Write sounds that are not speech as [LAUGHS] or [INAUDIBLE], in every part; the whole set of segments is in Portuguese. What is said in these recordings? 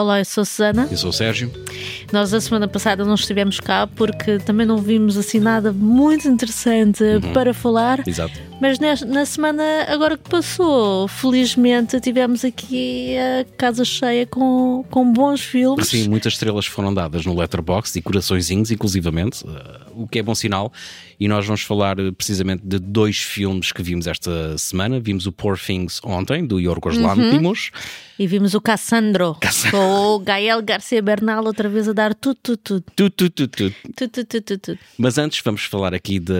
Olá, eu sou Susana. Eu sou o Sérgio. Nós a semana passada não estivemos cá porque também não vimos assim nada muito interessante Uhum. para falar. Exato. Mas na semana agora que passou, felizmente tivemos aqui a casa cheia com, com bons filmes. Sim, muitas estrelas foram dadas no Letterboxd e coraçõezinhos, inclusivamente, eh, o que é bom sinal. E nós vamos falar eh, precisamente de dois filmes que vimos esta semana. Vimos o Poor Things ontem, do Yorgos Uhum. Lanthimos. E vimos o Cassandro, com o Gael Garcia Bernal outra vez a dar tudo, tudo, tudo. Tu, tu, tu, tu. Tudo, tudo, tudo, tudo, tudo. Mas antes vamos falar aqui de,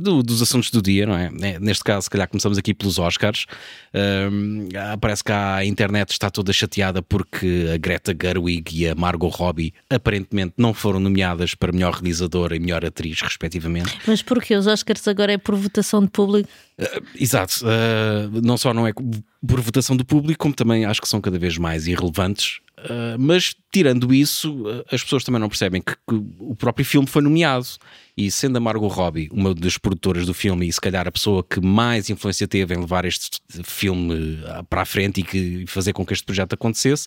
do- dos assuntos do dia, não é? É, Neste caso, se calhar começamos aqui pelos Oscars. Ah, parece que a internet está toda chateada porque a Greta Gerwig e a Margot Robbie aparentemente não foram nomeadas para melhor realizadora e melhor atriz, respectivamente. Mas porquê? Os Oscars agora é por votação de público? Exato. Uh, não só não é por votação do público, como também acho que são cada vez mais irrelevantes. Uh, mas tirando isso, uh, as pessoas também não percebem que, que o próprio filme foi nomeado. E sendo a Margot Robbie uma das produtoras do filme e se calhar a pessoa que mais influência teve em levar este filme uh, para a frente e que fazer com que este projeto acontecesse,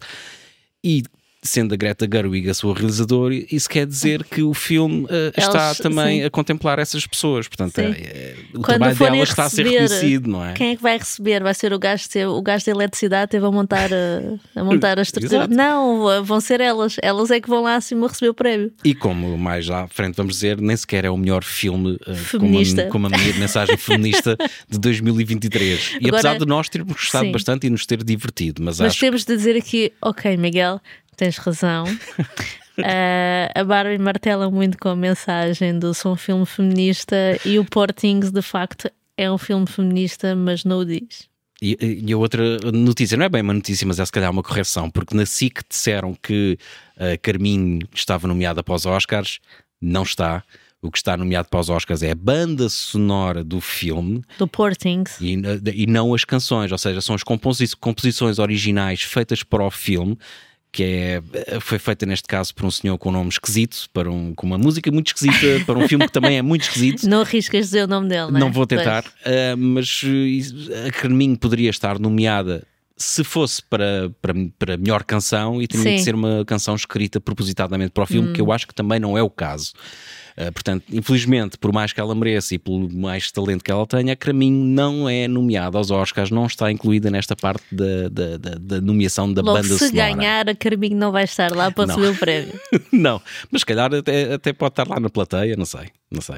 e sendo a Greta Gerwig a sua realizadora, isso quer dizer que o filme uh, está Elas- também sim. a contemplar essas pessoas. Portanto, é- é- o Quando trabalho dela está a ser reconhecido, não é? Quem é que vai receber? Vai ser o gajo, de- o gajo da eletricidade teve a montar a, a, montar a estrutura? Não, vão ser elas. Elas é que vão lá acima receber o prémio. E como mais à frente vamos dizer, nem sequer é o melhor filme uh, Feminista. com, uma, com uma mensagem feminista de 2023. E Agora- apesar de nós termos gostado Sim. bastante e nos ter divertido, mas, Mas acho temos de dizer aqui, ok, Miguel, tens razão. [LAUGHS] Ah, a Barbie martela muito com a mensagem do sou um filme feminista e o Poor Things, de facto, é um filme feminista, mas não o diz. E, e a outra notícia, não é bem uma notícia, mas é se calhar uma correção, porque na SIC disseram que a Carminho estava nomeada para os Oscars, não está. O que está nomeado para os Oscars é a banda sonora do filme Do Poor Things. e, e não as canções, ou seja, são as composi- composições originais feitas para o filme. Que é, foi feita neste caso por um senhor com um nome esquisito, para um, com uma música muito esquisita, [LAUGHS] para um filme que também é muito esquisito. Não arriscas dizer o nome dele, não é? Não vou tentar, uh, mas uh, a Carminho poderia estar nomeada se fosse para, para, para melhor canção e Sim. Hum. de ser uma canção escrita propositadamente para o filme, que eu acho que também não é o caso. Uh, portanto, infelizmente, por mais que ela mereça e pelo mais talento que ela tenha, a Carminho não é nomeada aos Oscars, não está incluída nesta parte da, da, da- da nomeação da Logo, banda se sonora. ganhar, a Carminho não vai estar lá para receber o prémio. [LAUGHS] não, mas se calhar até, até pode estar lá na plateia, não sei, não sei.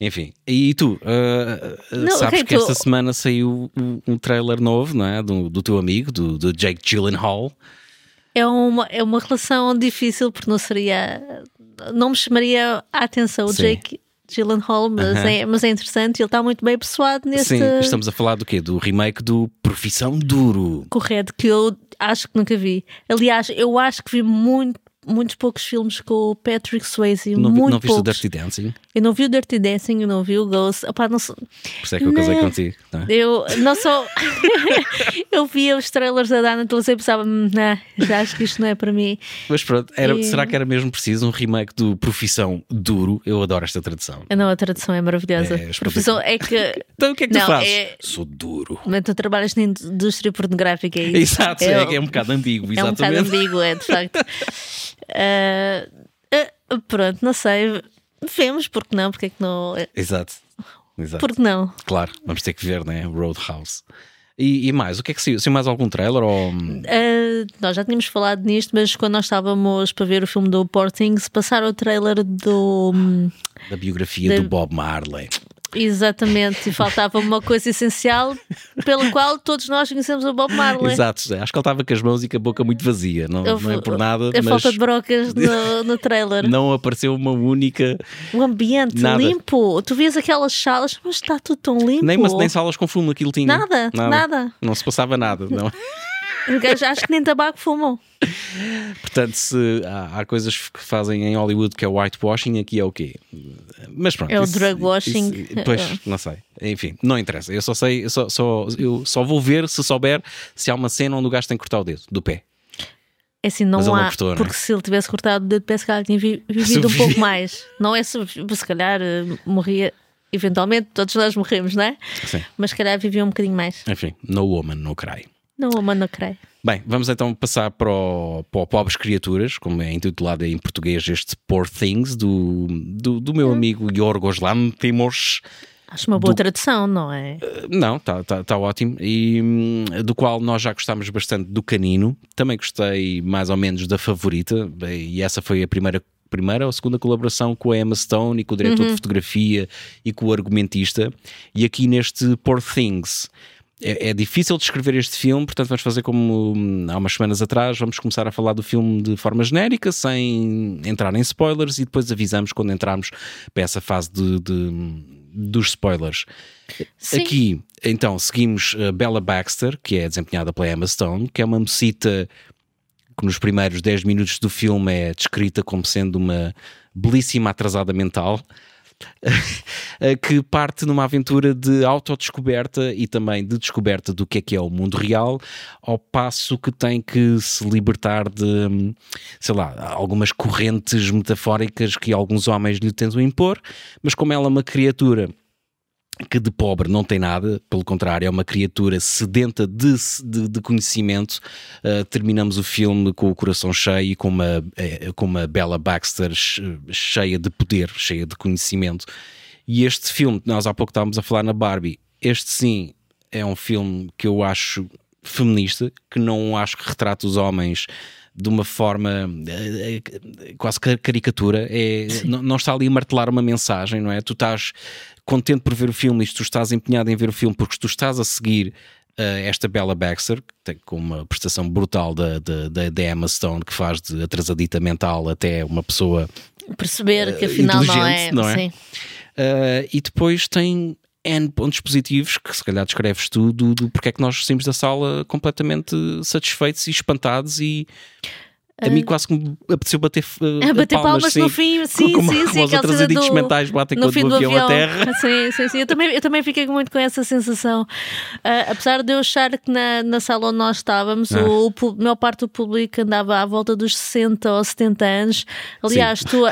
Enfim, e tu, uh, Não, sabes ok, que tu- esta semana saiu um, um trailer novo, não é? Do, do teu amigo, do, do Jake Gyllenhaal. É uma, é uma relação difícil porque não seria. Não me chamaria a atenção o Sim. Jake Gyllenhaal, mas, Aham. é, mas é interessante. Ele está muito bem persuado nesse Sim, estamos a falar do quê? Do remake do Profissão Duro. correto que eu acho que nunca vi. Aliás, eu acho que vi muito, muitos poucos filmes com o Patrick Swayze. Não, muito não viste o poucos. Dirty Dancing? Eu não vi o Dirty Dancing, eu não vi o Ghost. Opá, não sou- Por isso é que eu casei Não. contigo. não é? Eu não sou. [LAUGHS] eu via os trailers da Dana televisão e pensava, "Hum, nah, já acho que isto não é para mim. Mas pronto, era- E- será que era mesmo preciso um remake do Profissão Duro? Eu adoro esta tradução. Não, a tradução é maravilhosa. É, Profissão é que. [LAUGHS] Então o que é que Não, tu fazes? é- Sou duro. Mas tu trabalhas na indústria pornográfica, é isso? Exato, é, é um bocado ambíguo, é um bocado exatamente. ambíguo, é de facto. [LAUGHS] Ah, ah, pronto, não sei. Vemos, porque não? Porque é que não? Exato. Exato. Porque não? Claro, vamos ter que ver, né? Roadhouse. E, e mais, o que é que saiu? Saiu mais algum trailer? Ou... Ah, nós já tínhamos falado nisto, mas quando nós estávamos para ver o filme do Poor Things, passaram o trailer do. da biografia Da- do Bob Marley. Exatamente, e faltava uma coisa essencial pela qual todos nós conhecemos o Bob Marley. Exato, acho que ele estava com as mãos e com a boca muito vazia. Não, não é por nada, A falta de brocas no, no trailer. [LAUGHS] não apareceu uma única. O ambiente Nada. limpo. Tu vês aquelas salas, mas está tudo tão limpo. Nem, nem salas com fumo aquilo tinha. Nada, nada. Não se passava nada. Não. [LAUGHS] Os gajos acho que nem tabaco fumam. Portanto, se há, há coisas que fazem em Hollywood que é whitewashing, aqui é o quê? Mas pronto. É o isso- drug washing. isso- pois, não sei. Enfim, não interessa. Eu só sei, eu só, só- eu só vou ver se souber se há uma cena onde o gajo tem que cortar o dedo do pé. É assim, não ele não há. cortou, não é? porque se ele tivesse cortado o dedo, penso que ele tinha vi- [LAUGHS] vivido um pouco mais. Não é se, se calhar eh, morria. Eventualmente, todos nós morremos, não é? Sim. Mas se calhar vivia um bocadinho mais. Enfim, no woman, no cry. Não, mas não creio. Bem, vamos então passar para o, para o Pobres Criaturas, como é intitulado em português este Poor Things, do, do, do meu amigo Yorgos Lanthimos. Acho uma boa do... tradução, não é? Não, está tá, tá ótimo. E hum, do qual nós já gostámos bastante do Canino. Também gostei mais ou menos da Favorita. E essa foi a primeira primeira ou segunda colaboração com a Emma Stone e com o diretor uhum. de fotografia e com o argumentista. E aqui neste Poor Things. É, é, difícil descrever este filme, portanto vamos fazer como hum, há umas semanas atrás, vamos começar a falar do filme de forma genérica, sem entrar em spoilers, e depois avisamos quando entrarmos para essa fase de, de dos spoilers. Sim. Aqui, então, seguimos a Bella Baxter, que é desempenhada pela Emma Stone, que é uma mocita que nos primeiros 10 minutos do filme é descrita como sendo uma belíssima atrasada mental. [LAUGHS] que parte numa aventura de autodescoberta e também de descoberta do que é que é o mundo real, ao passo que tem que se libertar de, sei lá, algumas correntes metafóricas que alguns homens lhe tentam impor, mas como ela é uma criatura que de pobre não tem nada, pelo contrário, é uma criatura sedenta de, de, de conhecimento. Uh, terminamos o filme com o coração cheio e com uma, uh, com uma Bella Baxter cheia de poder, cheia de conhecimento. E este filme, nós há pouco estávamos a falar na Barbie, este sim é um filme que eu acho feminista, que não acho que retrata os homens de uma forma eh, quase caricatura, é, não, não, está ali a martelar uma mensagem, não é? Tu estás contente por ver o filme e tu estás empenhado em ver o filme porque tu estás a seguir uh, esta Bella Baxter, que tem com uma prestação brutal da, da, da, Emma Stone, que faz de atrasadita mental até uma pessoa perceber que eh, afinal não é, não é? Uh, e depois tem N pontos positivos que se calhar descreves tu do, do porque é que nós saímos da sala completamente satisfeitos e espantados e a mim quase que me apeteceu bater, uh, [LAUGHS] bater palmas, palmas sim, no fim, sim, como, sim, [LAUGHS] como sim. Os atrasadicos do, mentais batem quando o avião, avião a terra. [LAUGHS] Sim, sim, sim. Eu também, eu também fiquei muito com essa sensação. Uh, apesar de eu achar que na, na sala onde nós estávamos, ah. o, a maior parte do público andava à volta dos 60 ou 70 anos. Aliás, sim. tu uh,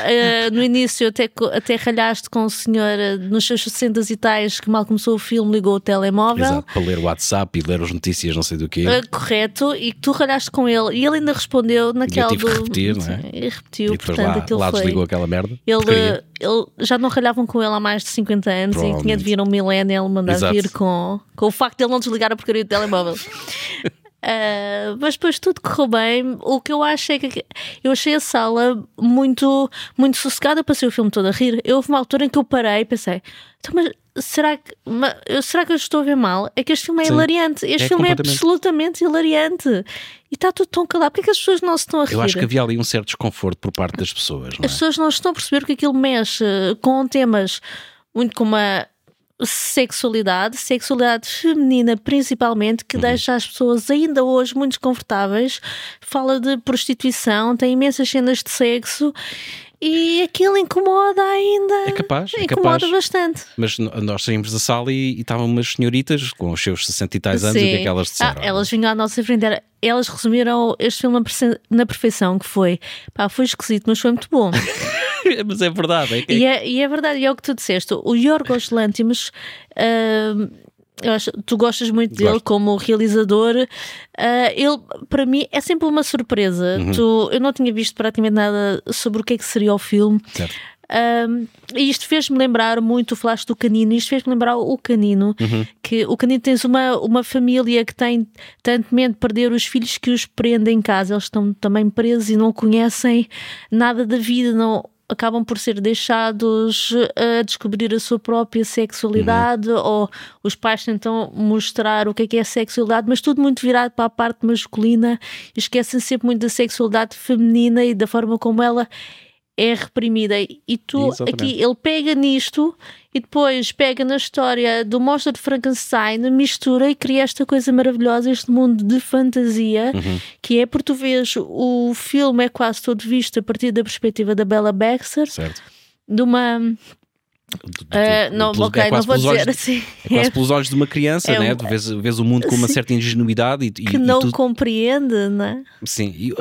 no início até, até ralhaste com o senhor nos seus 60 e tais que mal começou o filme ligou o telemóvel. Exato, para ler o WhatsApp e ler as notícias, não sei do quê. correto, e tu ralhaste com ele e ele ainda respondeu naquela eu tive do... que repetir, não é? E repetiu, e portanto, lá, aquilo lá foi... desligou aquela merda. Ele, ele já não ralhavam com ele há mais de 50 anos e tinha de vir um millennial mandar Exato. vir com, com o facto de ele não desligar a porcaria do telemóvel. Uh, [LAUGHS] mas depois tudo correu bem. O que eu acho é que eu achei a sala muito, muito sossegada. Passei o filme todo a rir. Eu houve uma altura em que eu parei e pensei: então, mas será que, será que eu estou a ver mal? É que este filme é Sim, hilariante. Este é filme é absolutamente hilariante. E está tudo tão calado. Porquê é que as pessoas não se estão a rir? Eu acho que havia ali um certo desconforto por parte das pessoas. É? As pessoas não estão a perceber que aquilo mexe com temas muito como a sexualidade, sexualidade feminina principalmente, que uhum. deixa as pessoas ainda hoje muito desconfortáveis. Fala de prostituição, tem imensas cenas de sexo e aquilo incomoda ainda. É capaz, é incomoda capaz. bastante. Mas nós saímos da sala e, e estavam umas senhoritas com os seus 60 e tais anos Sim. e o que é que elas disseram? Ah, elas vinham à nossa frente, era, elas resumiram este filme na perfeição, que foi, pá, foi esquisito, mas foi muito bom. [LAUGHS] mas é verdade. É que... e, é, e é verdade, e é o que tu disseste. O Yorgos Lantimos. Uh, eu acho, tu gostas muito dele como realizador. Uh, ele, para mim, é sempre uma surpresa. Uhum. Tu, eu não tinha visto praticamente nada sobre o que é que seria o filme. Certo. Um, e isto fez-me lembrar muito, o flash do canino, isto fez-me lembrar o canino, uhum. que o canino tens uma, uma família que tem tanto medo de perder os filhos que os prende em casa, eles estão também presos e não conhecem nada da vida, não, acabam por ser deixados a descobrir a sua própria sexualidade uhum. ou os pais tentam mostrar o que é que é sexualidade, mas tudo muito virado para a parte masculina esquecem sempre muito da sexualidade feminina e da forma como ela é reprimida. E tu, Exatamente. aqui, ele pega nisto e depois pega na história do monstro de Frankenstein, mistura e cria esta coisa maravilhosa, este mundo de fantasia, uhum. que é porque tu vês o filme é quase todo visto a partir da perspectiva da Bella Baxter, certo. de uma Uh, não, pelo- ok, é não quase vou pelos dizer olhos, assim. É quase pelos olhos de uma criança, É né? Tu vês, vês o mundo com uma certa ingenuidade e, e- que e não tu- compreende, não é? Sim, e, uh,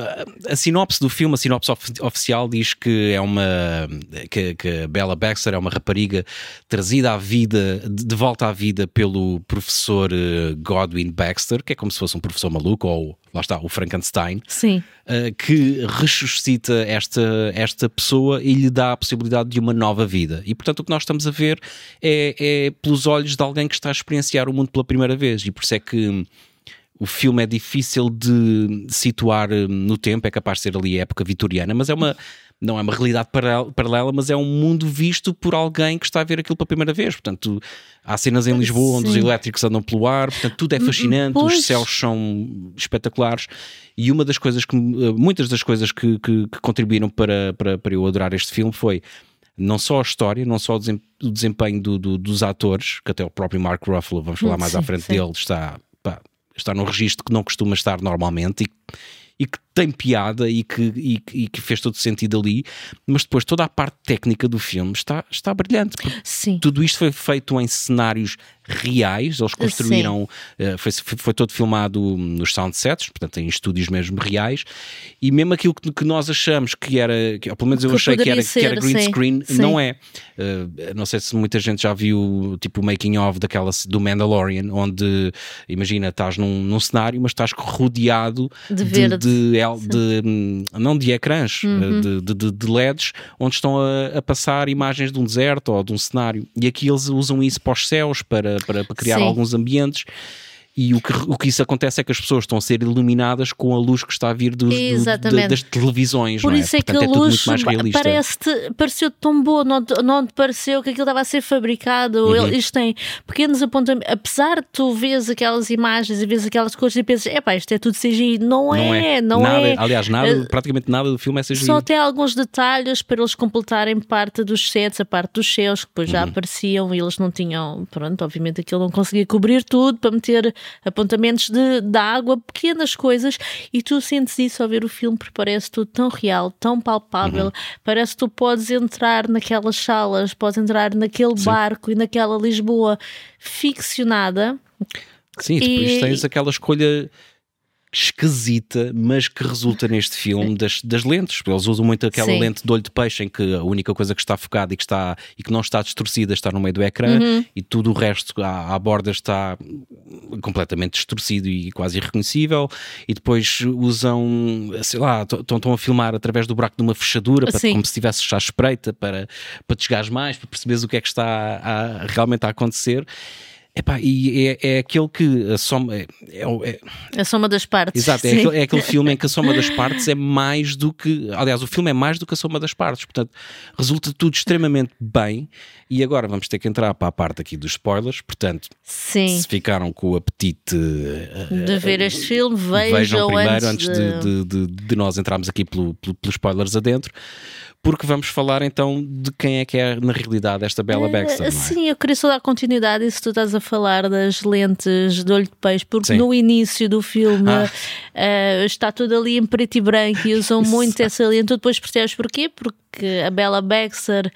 a sinopse do filme, a sinopse of- oficial diz que é uma que, que a Bella Baxter é uma rapariga trazida à vida, de, volta à vida pelo professor uh, Godwin Baxter, que é como se fosse um professor maluco, ou lá está, o Frankenstein, Sim. uh, que ressuscita esta, esta pessoa e lhe dá a possibilidade de uma nova vida. E portanto o que nós estamos a ver é, é pelos olhos de alguém que está a experienciar o mundo pela primeira vez. E por isso é que o filme é difícil de situar hum, no tempo, é capaz de ser ali a época vitoriana, mas é uma. Não é uma realidade paralel- paralela, mas é um mundo visto por alguém que está a ver aquilo pela primeira vez. Portanto, há cenas em Lisboa onde os elétricos andam pelo ar, portanto, tudo é fascinante, pois. os céus são espetaculares. E uma das coisas que, eh, muitas das coisas que, que- que contribuíram para, para, para eu adorar este filme foi não só a história, não só o desem- o desempenho do- do- dos atores, que até o próprio Mark Ruffalo, vamos falar mais à Sim, frente sim. dele, está, pá, está num registro que não costuma estar normalmente e, e que tem piada e que, e, e que fez todo sentido ali, mas depois toda a parte técnica do filme está, está brilhante. Sim. tudo isto foi feito em cenários reais, eles construíram, eh, foi, foi todo filmado nos sound sets, portanto em estúdios mesmo reais, e mesmo aquilo que, que nós achamos que era, que, ou pelo menos eu Que achei que era, poderia que era ser, green sim, screen, sim. não é. Eh, não sei se muita gente já viu tipo o making of daquela do Mandalorian, onde imagina, estás num, num cenário, mas estás rodeado De verde. de, de, hum, não de ecrãs, Uhum. eh, de, de- de- de LEDs, onde estão a, a passar imagens de um deserto ou de um cenário. E aqui eles usam isso para os céus, para, para, para criar Sim. alguns ambientes. E o que, o que isso acontece é que as pessoas estão a ser iluminadas com a luz que está a vir do- da- das televisões. Por não isso é que Portanto, a é luz muito mais realista. parece pareceu tão boa, não, te- não te pareceu que aquilo estava a ser fabricado. Uhum. Ele- Isto tem pequenos apontamentos. Apesar de tu vês aquelas imagens e vês aquelas coisas e pensas, epá, isto é tudo CGI. Não, Não é, é. não nada, é. Aliás, nada, Eh, praticamente nada do filme é CGI. Só tem alguns detalhes para eles completarem parte dos sets, a parte dos céus, que depois Uhum. já apareciam e eles não tinham, pronto, obviamente aquilo não conseguia cobrir tudo para meter apontamentos de, de água, pequenas coisas, e tu sentes isso ao ver o filme, porque parece tudo tão real, tão palpável, Uhum. parece que tu podes entrar naquelas salas, podes entrar naquele barco e naquela Lisboa ficcionada. Sim, depois E- tens aquela escolha esquisita, mas que resulta neste filme das, das lentes. Eles usam muito aquela Sim. lente de olho de peixe em que a única coisa que está focada e que, está, e que não está distorcida está no meio do ecrã Uhum. e tudo o resto à, à borda está completamente distorcido e quase irreconhecível. E depois usam, sei lá, estão a filmar através do buraco de uma fechadura, para, como se estivesse já espreita para, para te chegares mais, para perceberes o que é que está a- realmente a acontecer. Epá, e é, é aquele que a soma. É, é, é- A soma das partes. exato, é aquele, é aquele filme em que a soma das [LAUGHS] partes é mais do que. Aliás, o filme é mais do que a soma das partes. Portanto, resulta tudo extremamente bem. E agora vamos ter que entrar para a parte aqui dos spoilers. Portanto, Sim. se ficaram com o apetite. eh, De ver este filme, vejam, Vejam primeiro antes, antes de, de, de- de nós entrarmos aqui pelo, pelo- pelos spoilers adentro, porque vamos falar então de quem é que é na realidade esta Bella Baxter, não é? Sim, eu queria só dar continuidade a isso tu estás a falar das lentes de olho de peixe, porque Sim. no início do filme Ah. eh, está tudo ali em preto e branco e usam [LAUGHS] muito essa lente. Tu depois percebes porquê? Porque a Bella Baxter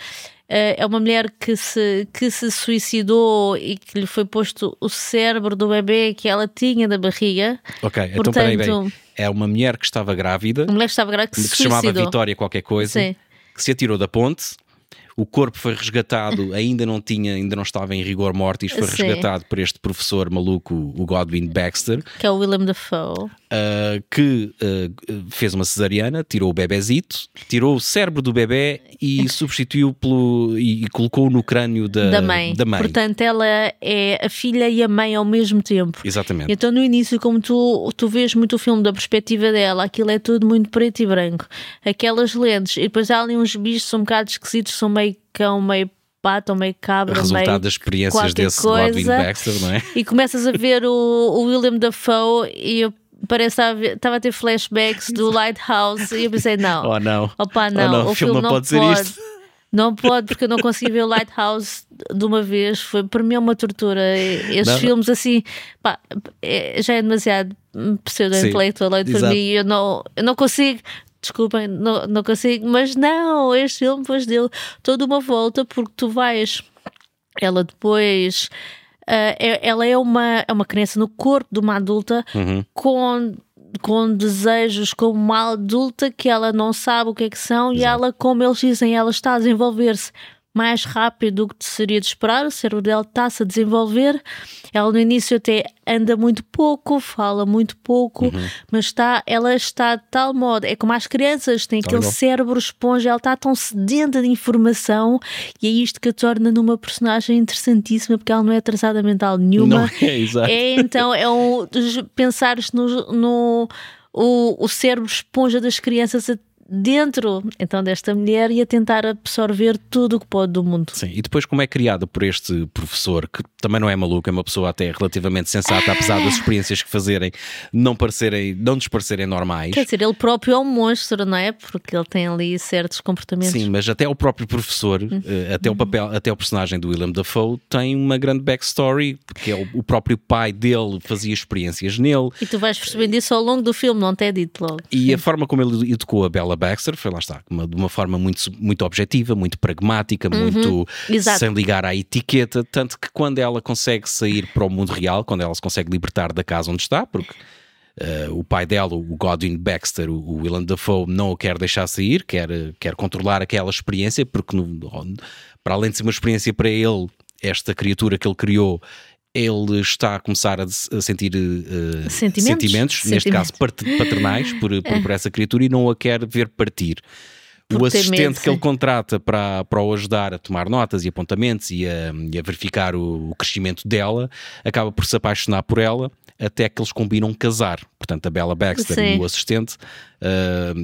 eh, é uma mulher que se, que se suicidou e que lhe foi posto o cérebro do bebê que ela tinha da barriga. Ok, então peraí, peraí. Portanto- É uma mulher que estava grávida, A mulher que estava grávida que que se se chamava. Vitória qualquer coisa, Sim. Se atirou da ponte. O corpo foi resgatado, [LAUGHS] ainda não tinha, ainda não estava em rigor mortis, foi Sim. resgatado por este professor maluco, o Godwin Baxter, Que é o Willem Dafoe. uh, que uh, fez uma cesariana, tirou o bebezito, tirou o cérebro do bebê e [LAUGHS] substituiu pelo e, e colocou no crânio da, da mãe. da mãe. Portanto, ela é a filha e a mãe ao mesmo tempo. Exatamente. Então, no início, como tu, tu vês muito o filme da perspectiva dela, aquilo é tudo muito preto e branco. Aquelas lentes, e depois há ali uns bichos são um bocado esquisitos, são meio cão, meio pato, meio cabra, Resultado meio das experiências desse Godwin coisa. Baxter, não é? E começas a ver o, o William Dafoe e eu parece estava a ter flashbacks do Lighthouse e eu pensei, não. Oh não. Opa, Oh, não, não, o filme não pode dizer isto. Não pode, porque eu não consegui ver o Lighthouse de uma vez. Foi para mim é uma tortura. Estes filmes assim, pá, é- já é demasiado pseudo-intelectual para exato. mim. Eu não, eu não consigo desculpem, não, não consigo, mas não, este filme depois deu toda uma volta porque tu vais, ela depois. Uh, ela é uma, é uma criança no corpo de uma adulta Uhum. com, com desejos como uma adulta que ela não sabe o que é que são e ela, como eles dizem, ela está a desenvolver-se mais rápido do que seria de esperar, o cérebro dela está-se a desenvolver. Ela no início até anda muito pouco, fala muito pouco, Uhum. mas está, ela está de tal modo, é como as crianças, tem aquele igual. cérebro esponja, ela está tão sedenta de informação e é isto que a torna numa personagem interessantíssima porque ela não é atrasada mental nenhuma. Não [LAUGHS] é, exato. É, então, é um. Pensares no. no o, o cérebro esponja das crianças a- dentro então desta mulher e a tentar absorver tudo o que pode do mundo. Sim, e depois como é criada por este professor, que também não é maluco, é uma pessoa até relativamente sensata, apesar das experiências que fazerem não parecerem, não nos parecerem normais. Quer dizer, ele próprio é um monstro, não é? Porque ele tem ali certos comportamentos. Sim, mas até o próprio professor, Uhum. eh, até o papel, até o personagem do Willem Dafoe tem uma grande backstory, porque é o, o próprio pai dele fazia experiências nele. E tu vais percebendo isso ao longo do filme, não te é dito logo. E a forma como ele educou a Bella Baxter foi lá está, uma- de uma forma muito, muito objetiva, muito pragmática, muito Uhum. Exato. sem ligar à etiqueta. Tanto que quando ela consegue sair para o mundo real, quando ela se consegue libertar da casa onde está, porque eh, o pai dela, o Godwin Baxter, o, o Willem Dafoe, não o quer deixar sair, quer, quer controlar aquela experiência, porque no- para além de ser uma experiência para ele, esta criatura que ele criou. Ele está a começar a, a sentir eh, Sentimentos. neste caso Sentimentos. pat- paternais, por, [LAUGHS] por, por essa criatura, e não a quer ver partir. O Porque assistente medo, que ele contrata para, para o ajudar a tomar notas e apontamentos e a, e a verificar o, o crescimento dela acaba por se apaixonar por ela até que eles combinam casar. Portanto, a Bella Baxter Sim. e o assistente ah,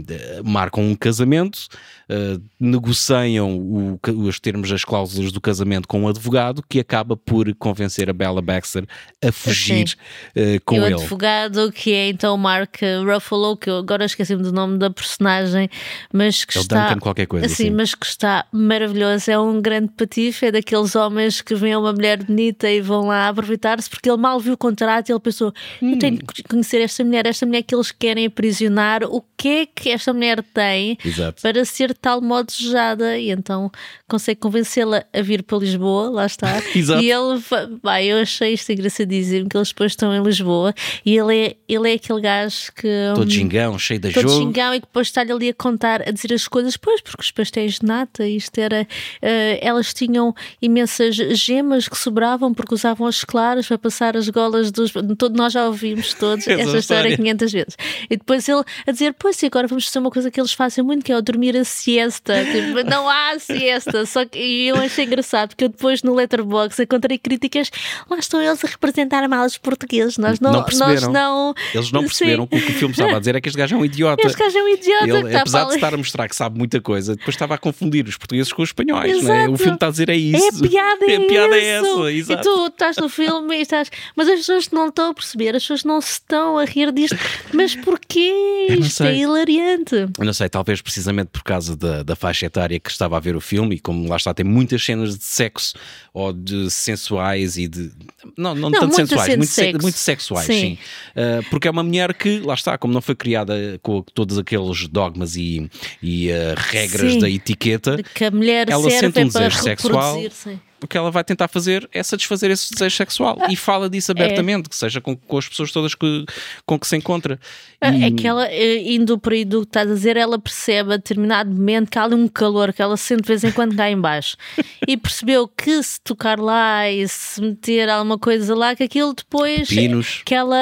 marcam um casamento, ah, negociam o os termos, as cláusulas do casamento com um advogado que acaba por convencer a Bella Baxter a fugir ah, com e o ele. advogado, que é então o Mark Ruffalo, que eu agora esqueci-me do nome da personagem, mas que É o está. Duncan qualquer coisa, assim, sim. mas que está maravilhoso. É um grande patife, é daqueles homens que veem uma mulher bonita e vão lá aproveitar-se, porque ele mal viu o contrato e ele pensou: eu tenho Hum. que conhecer esta mulher, esta mulher que eles querem aprisionar, o que é que esta mulher tem Exato. para ser de tal modo desejada? E então consegue convencê-la a vir para Lisboa, lá está. [LAUGHS] Exato. E ele, pá, eu achei isto engraçadíssimo, que eles depois estão em Lisboa e ele é, ele é aquele gajo que. Todo hum, gingão, cheio de Todo jogo. xingão e que depois está-lhe ali a contar, a dizer as coisas, pois, porque os pastéis de nata, isto era. eh, elas tinham imensas gemas que sobravam porque usavam as claras para passar as golas dos. Todo, nós já ouvimos todos [LAUGHS] Essa história. 500 vezes. E depois ele a dizer, pois, e agora vamos fazer uma coisa que eles fazem muito, que é o dormir a siesta. [LAUGHS] Tipo, não há siesta. Só que e eu achei engraçado, porque eu depois no Letterboxd encontrei críticas, lá estão eles a representar mal os portugueses. Nós não. Não nós não Eles não Sim. perceberam que o que o filme estava a dizer é que este gajo é um idiota. Este gajo é um idiota Ele, que está apesar de estar a mostrar que sabe muita coisa, depois estava a confundir os portugueses com os espanhóis. Exato. Não é? O filme está a dizer é É isso. a [LAUGHS] piada, é, a piada é isso. essa. E Exato. tu estás no filme e estás. Mas as pessoas não estão a perceber, as pessoas não se estão a rir disto. Mas porquê? Eu Isto é sei. hilariante. Eu não sei, talvez precisamente por causa da, da faixa etária que estava a ver o filme e como lá está, tem muitas cenas de sexo ou de sensuais e de. Não, não, Não, tanto sensuais, muito, se- sexo. muito sexuais, Sim. sim. Ah, porque é uma mulher que, lá está, como não foi criada com todos aqueles dogmas e, e ah, regras Sim. da etiqueta, que a mulher Ela sente um é desejo sexual. sim. O que ela vai tentar fazer é satisfazer esse desejo sexual Ah, e fala disso abertamente, que seja com, com as pessoas todas que, com que se encontra. É E- que ela, eh, indo por aí do que estás a dizer, ela percebe a determinado momento que há ali um calor que ela sente de vez em quando cá em baixo. [LAUGHS] e percebeu que se tocar lá e se meter alguma coisa lá, que aquilo depois Pepinos. que ela,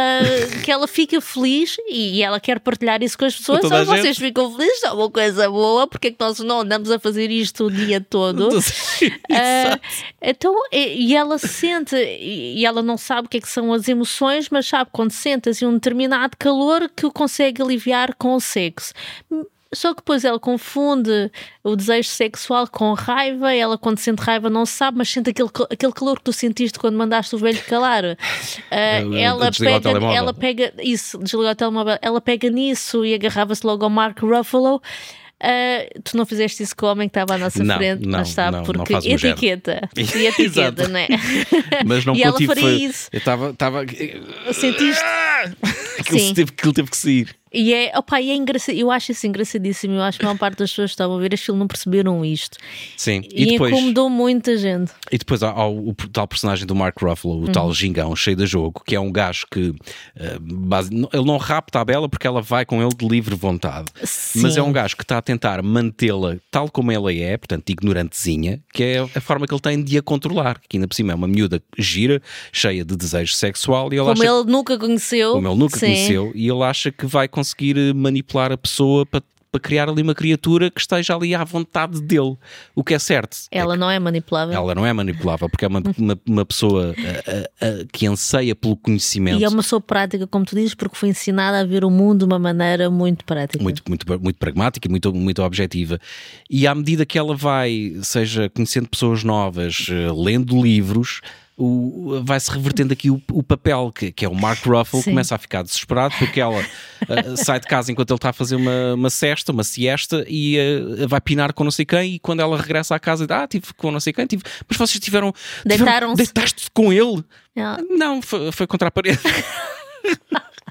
que ela fica feliz e, ela quer partilhar isso com as pessoas. Ou vocês gente. ficam felizes, é uma coisa boa, porque é que nós não andamos a fazer isto o dia todo? [LAUGHS] Ah, então, e, ela sente, e, ela não sabe o que é que são as emoções, mas sabe quando sente assim, um determinado calor que o consegue aliviar com o sexo. Só que depois ela confunde o desejo sexual com raiva. Ela, quando sente raiva, não sabe, mas sente aquele, aquele calor que tu sentiste quando mandaste o velho calar. [LAUGHS] Eh, ela, pega, ela pega isso, desligar o telemóvel. Ela pega nisso e agarrava-se logo ao Mark Ruffalo. Ah, tu não fizeste isso com o homem que estava à nossa Não, frente, não, mas está, não, não porque faço o género. etiqueta. [LAUGHS] E etiqueta, não é? [LAUGHS] Mas não e ela faria foi- isso. Eu estava. Sentiste? Ah! Aquilo teve, aquilo teve que sair. E é, opa, e é engraçado, eu acho isso engraçadíssimo. Eu acho que a maior parte das pessoas que estavam a ver este filme não perceberam isto. Sim, e, e depois, incomodou muita gente. E depois há, há o, o, tal personagem do Mark Ruffalo, o uhum. tal gingão, cheio de jogo, que é um gajo que uh, base, ele não rapta a Bela porque ela vai com ele de livre vontade. Sim. Mas é um gajo que está a tentar mantê-la tal como ela é, portanto, ignorantezinha, que é a forma que ele tem de a controlar. Que ainda por cima é uma miúda gira, cheia de desejo sexual. E ele como acha, ele nunca conheceu. Como ele nunca Sim. conheceu. E ele acha que vai conseguir eh, manipular a pessoa para para criar ali uma criatura que esteja ali à vontade dele. O que é certo. Ela é não é manipulável. Ela não é manipulável, porque é uma, uma, uma pessoa a, a, a, que anseia pelo conhecimento. E é uma pessoa prática, como tu dizes, porque foi ensinada a ver o mundo de uma maneira muito prática. Muito, muito, muito pragmática e muito, muito objetiva. E à medida que ela vai, seja conhecendo pessoas novas, eh, lendo livros, vai-se revertendo aqui o, o papel, que, que, é o Mark Ruffalo, começa a ficar desesperado porque ela uh, [LAUGHS] sai de casa enquanto ele está a fazer uma, uma cesta, uma siesta, e uh, vai pinar com não sei quem, e quando ela regressa à casa, ah, tive com não sei quem, tive... mas vocês tiveram. Deitaram-se. Deitaste-te com ele? Não, foi, foi contra a parede. [LAUGHS]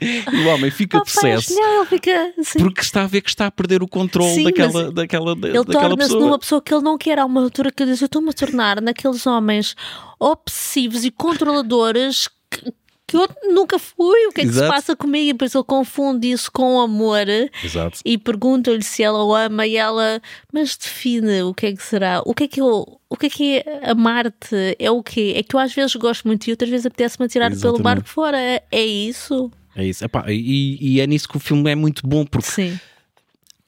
E o homem fica oh, possesso não, fica, porque está a ver que está a perder o controle sim, daquela, daquela, ele torna-se numa pessoa que ele não quer a uma altura que diz: Eu estou-me a tornar naqueles homens obsessivos e controladores que, que eu nunca fui, o que é que Exato. se passa comigo? E depois ele confunde isso com amor Exato. e pergunta-lhe se ela o ama e ela, mas define o que é que será, o que é que eu, o que é que é amar-te? É o quê? É que eu às vezes gosto muito e outras vezes apetece-me tirar pelo barco fora, é isso? É isso. Epá, e, e, é nisso que o filme é muito bom, porque. Sim.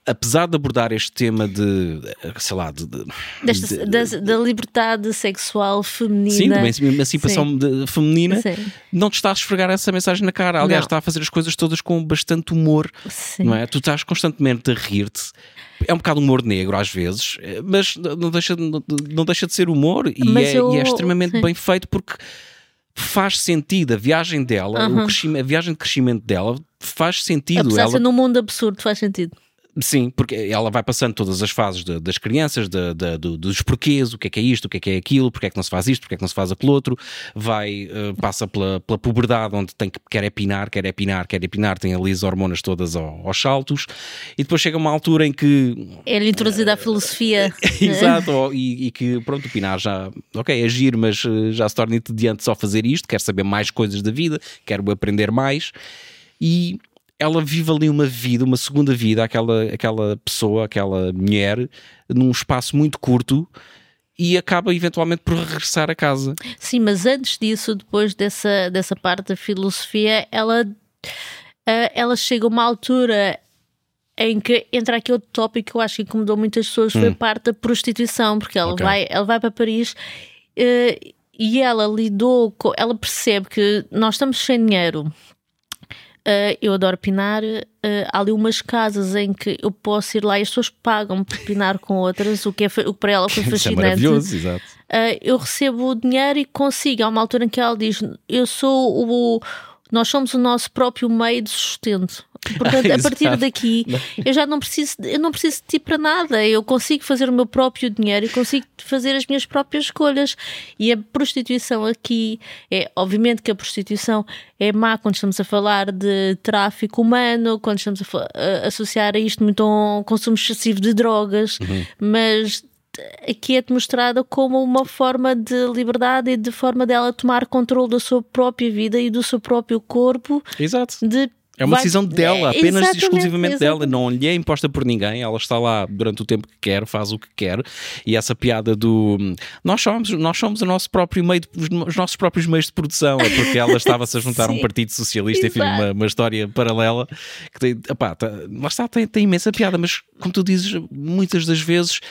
Apesar de abordar este tema de, sei lá, de, de, Desta, de da, da, liberdade sexual feminina, sim, uma emancipação sim. feminina, sim. não te está a esfregar essa mensagem na cara. Aliás, não. está a fazer as coisas todas com bastante humor, sim. não é? Tu estás constantemente a rir-te. É um bocado humor negro às vezes, mas não deixa, não, não deixa de ser humor e, é, eu... e é, extremamente bem feito porque faz sentido a viagem dela, uhum. a viagem de crescimento dela faz sentido. Apesar ela... num mundo absurdo, faz sentido. Sim, porque ela vai passando todas as fases de, das crianças, de, de, dos porquês, o que é que é isto, o que é que é aquilo, porque é que não se faz isto, porque é que não se faz aquilo outro, vai, uh, passa pela, pela puberdade, onde tem que quer é pinar, quer é pinar, quer é pinar, tem ali as hormonas todas aos, aos saltos, e depois chega uma altura em que. É-lhe introduzida a filosofia. [LAUGHS] Exato, e, e, que pronto, o pinar já, ok, é agir, mas eh, já se torna entediante só fazer isto, quer saber mais coisas da vida, quer aprender mais, e ela vive ali uma vida, uma segunda vida, aquela, aquela pessoa, aquela mulher, num espaço muito curto e acaba eventualmente por regressar a casa. Sim, mas antes disso, depois dessa, dessa parte da filosofia, ela, uh, ela chega a uma altura em que entra aquele tópico que eu acho que incomodou muitas pessoas, hum. foi a parte da prostituição, porque ela, okay. vai, ela vai para Paris uh, e ela lidou com. Ela percebe que nós estamos sem dinheiro Uh, eu adoro pinar. Uh, há ali umas casas em que eu posso ir lá e as pessoas pagam por pinar com outras, o que, é, o que para ela foi fascinante. [LAUGHS] Isso é maravilhoso, exato. Uh, eu recebo o dinheiro e consigo. Há uma altura em que ela diz: Eu sou o. Nós somos o nosso próprio meio de sustento. Portanto, a [LAUGHS] partir daqui, eu já não preciso, eu não preciso de ti para nada. Eu consigo fazer o meu próprio dinheiro e consigo fazer as minhas próprias escolhas. E a prostituição aqui é, obviamente, que a prostituição é má quando estamos a falar de tráfico humano, quando estamos a, a associar a isto muito a um consumo excessivo de drogas, uhum. mas aqui é demonstrada como uma forma de liberdade e de forma dela tomar controle da sua própria vida e do seu próprio corpo. Exato. De é uma vai... decisão dela, é, apenas exatamente, exclusivamente exatamente. dela, não lhe é imposta por ninguém, ela está lá durante o tempo que quer, faz o que quer, e essa piada do nós somos, nós somos o nosso próprio meio de, os nossos próprios meios de produção, é porque ela estava-se a juntar a um [LAUGHS] partido socialista, enfim, uma, uma história paralela que tem, opá, tá, lá está, tem, tem imensa piada, mas como tu dizes, muitas das vezes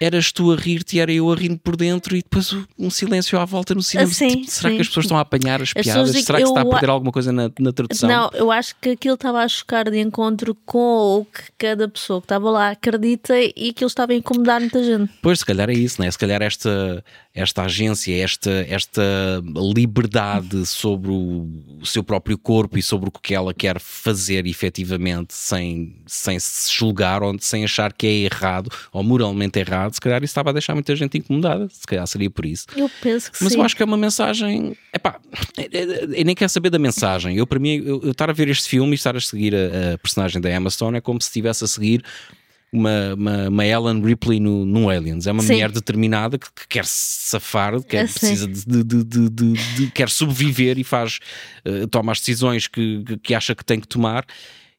eras tu a rir-te e era eu a rir por dentro e depois um silêncio à volta no cinema. Sim, tipo, será sim. que as pessoas estão a apanhar as, as piadas? Será que se está a perder alguma coisa na, na tradução? Não, eu acho que aquilo estava a chocar de encontro com o que cada pessoa que estava lá acredita e aquilo estava a incomodar muita gente. Pois, se calhar é isso, né? Se calhar esta, esta agência, esta, esta liberdade sobre o, seu próprio corpo e sobre o que ela quer fazer efetivamente sem, sem se julgar ou sem achar que é errado ou moralmente errado, se calhar isso estava a deixar muita gente incomodada, se calhar seria por isso. Eu penso que Mas sim. eu acho que é uma mensagem. Epá, eu nem quero saber da mensagem. Eu, para mim, eu, eu estar a ver este filme e estar a seguir a, a personagem da Emma Stone é como se estivesse a seguir uma, uma, uma Ellen Ripley no, no Aliens. É uma Sim. mulher determinada que, que quer se safar, quer, É, sim. precisa de, de- de- de- quer sobreviver e faz, eh, toma as decisões que, que- acha que tem que tomar.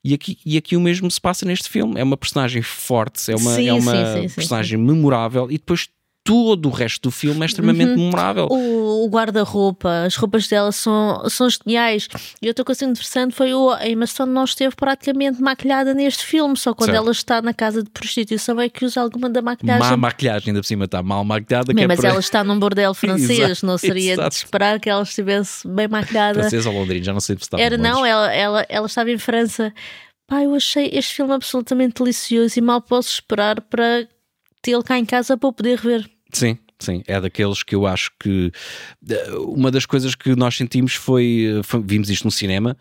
E aqui, e aqui o mesmo se passa neste filme. É uma personagem forte, é uma, Sim, é uma sim, sim, personagem memorável e depois todo o resto do filme é extremamente Uhum. memorável. O, o guarda-roupa, as roupas dela são, são geniais. E outra coisa interessante foi o, a Emma Stone não esteve praticamente maquilhada neste filme, só quando Certo. ela está na casa de prostituição é que usa alguma da Má maquilhagem. maquilhagem, ainda por cima está mal maquilhada. é mas para- ela está num bordel [LAUGHS] francês, Exato, não seria exato. de esperar que ela estivesse bem maquilhada. Francesa ou londrina, já não sei se está Era não, ela, ela, ela estava em França. Pá, eu achei este filme absolutamente delicioso e mal posso esperar para tê-lo cá em casa para eu poder ver. Sim, sim, é daqueles que eu acho que uma das coisas que nós sentimos foi, foi- vimos isto no cinema,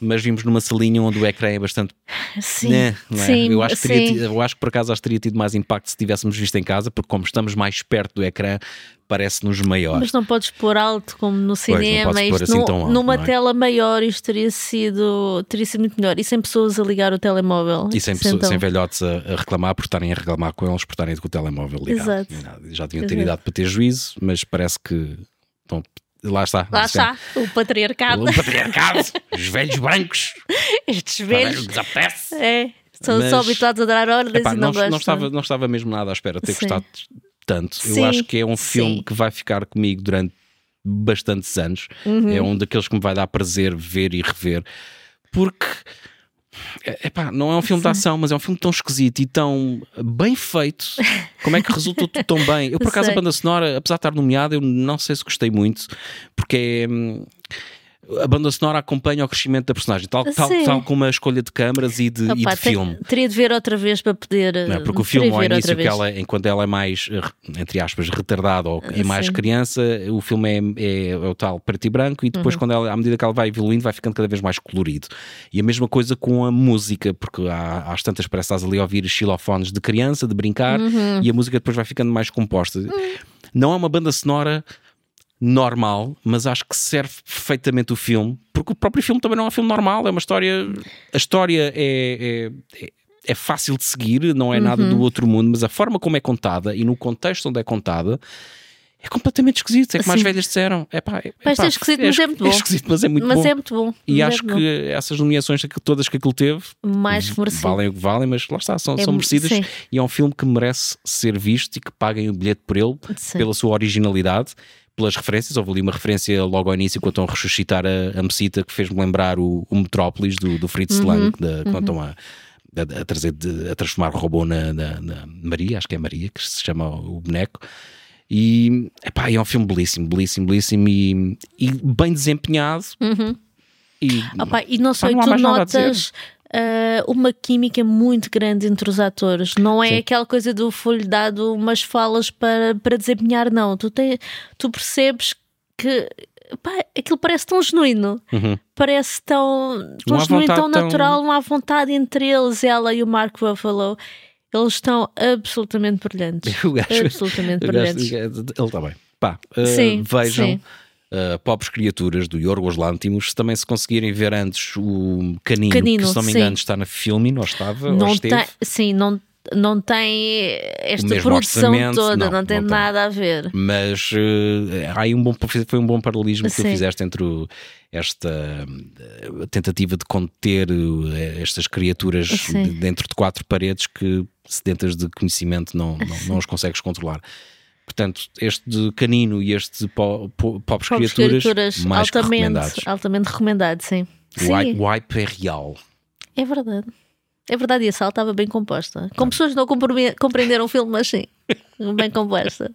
mas vimos numa salinha onde o ecrã é bastante Hum. Sim, né, é? sim, eu, acho que teria sim. eu acho que por acaso acho que teria tido mais impacto se tivéssemos visto em casa, porque como estamos mais perto do ecrã, parece-nos maior. Mas não podes pôr alto como no cinema, pôr isto assim tão alto, numa é? tela maior isto teria sido, teria sido muito melhor. E sem pessoas a ligar o telemóvel. E sem, pessoas, então. sem velhotes a, a reclamar por estarem a reclamar com eles por estarem com o telemóvel ligado. Exato. Já deviam ter idade para ter juízo, mas parece que estão- lá está. Lá Já- está, o patriarcado. O patriarcado, os velhos brancos, [LAUGHS] Estes velhos desapetece. é, são Mas- só habituados a dar ordens Epá, e não, não, gostam. não estava, não estava mesmo nada à espera de ter Sim. gostado tanto. Sim, Eu acho que é um sim. filme que vai ficar comigo durante bastantes anos. Uhum. É um daqueles que me vai dar prazer ver e rever. Porque. é- Epá, não é um filme de ação, mas é um filme tão esquisito e tão bem feito. Como é que resultou tudo tão bem? Eu, por [LAUGHS] acaso, a Sei. banda sonora, apesar de estar nomeada, eu não sei se gostei muito, porque é. A banda sonora acompanha o crescimento da personagem, tal, tal, tal como a escolha de câmaras e de, e Opa, de tem- filme. Teria de ver outra vez para poder. Não, porque o filme de ao início, que ela, enquanto ela é mais, eh, entre aspas, retardada ou é mais Sim. criança, o filme é, é- é o tal preto e branco, e depois, Uhum. quando ela, à medida que ela vai evoluindo, vai ficando cada vez mais colorido. E a mesma coisa com a música, porque há, às tantas parece que estás ali a ouvir xilofones de criança, de brincar, Uhum. e a música depois vai ficando mais composta. Não é uma banda sonora normal, mas acho que serve perfeitamente o filme, porque o próprio filme também não é um filme normal, é uma história. A história é, é, é- é fácil de seguir, não é nada Uhum. do outro mundo, mas a forma como é contada e no contexto onde é contada. É completamente esquisito, é as Sim. velhas disseram. É pá, é, pá, esquisito, mas é muito bom. É esquisito, mas é muito Mas bom. é muito bom. E é acho que essas nomeações que- todas que aquilo teve bom. mais que merecido. valem o que valem, mas lá está, são, É são merecidas sim. e é um filme que merece ser visto e que paguem o bilhete por ele, Sim. pela sua originalidade, pelas referências. Houve ali uma referência logo ao início quando estão a ressuscitar a, a Mesita que fez-me lembrar o, o Metrópolis do, do Fritz Uhum, Lang, da- quando estão a, a, a trazer a transformar o robô na, na- na Maria, acho que é Maria que se chama o boneco. E epá, é um filme belíssimo, belíssimo, belíssimo e, e bem desempenhado. E, Opa, e não sei, tu notas ah, uma química muito grande entre os atores. Não é Sim. aquela coisa do foi-lhe dado umas falas para, para desempenhar, não. Tu, tem, tu percebes que pá, aquilo parece tão genuíno. Uhum. Parece tão, tão genuíno, tão vontade, tão- natural, não há vontade entre eles, ela e o Mark Ruffalo. Eles estão absolutamente brilhantes. Gajo- absolutamente gajo- brilhantes. ele está bem. Pá, uh, Sim, vejam. sim. Uh, Pobres Criaturas do Yorgos Lantimos. Também, se conseguirem ver antes o Canino, Canino, que se não me sim. engano está na filme, não estava, ou não esteve. tem, sim, não, não tem esta produção toda, não, não, tem não tem. nada a ver. Mas uh, aí um bom, foi um bom paralelismo que tu fizeste entre o- esta uh, tentativa de conter uh, estas criaturas de- dentro de quatro paredes que, sedentas de conhecimento, não, não, não os consegues controlar. Portanto, este de canino e este de po, po, pobres, Pobres criaturas, criaturas, mais altamente, recomendados. altamente recomendado, sim. O Sim, wipe, wipe é real. é verdade. É verdade, e a sala estava bem composta. Com pessoas que não compreenderam o filme, mas sim, [LAUGHS] bem composta.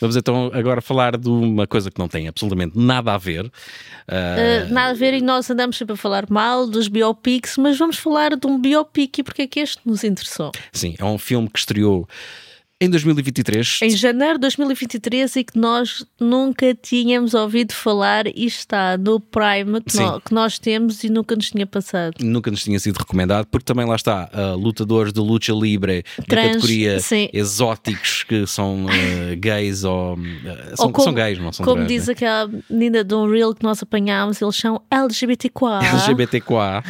Vamos então agora falar de uma coisa que não tem absolutamente nada a ver. Ah, Uh, nada a ver, e nós andamos sempre a falar mal dos biopics, mas vamos falar de um biopic e porque é que este nos interessou. Sim, é um filme que estreou em 2023. Em janeiro de 2023 e que nós nunca tínhamos ouvido falar e está no Prime que, no, que nós temos e nunca nos tinha passado. Nunca nos tinha sido recomendado, porque também lá está uh, lutadores de luta livre da categoria sim. exóticos que são uh, gays ou, uh, são, ou como, são gays, não são Como trans, diz né? aquela menina de um reel que nós apanhámos, eles são LGBTQA. LGBTQA.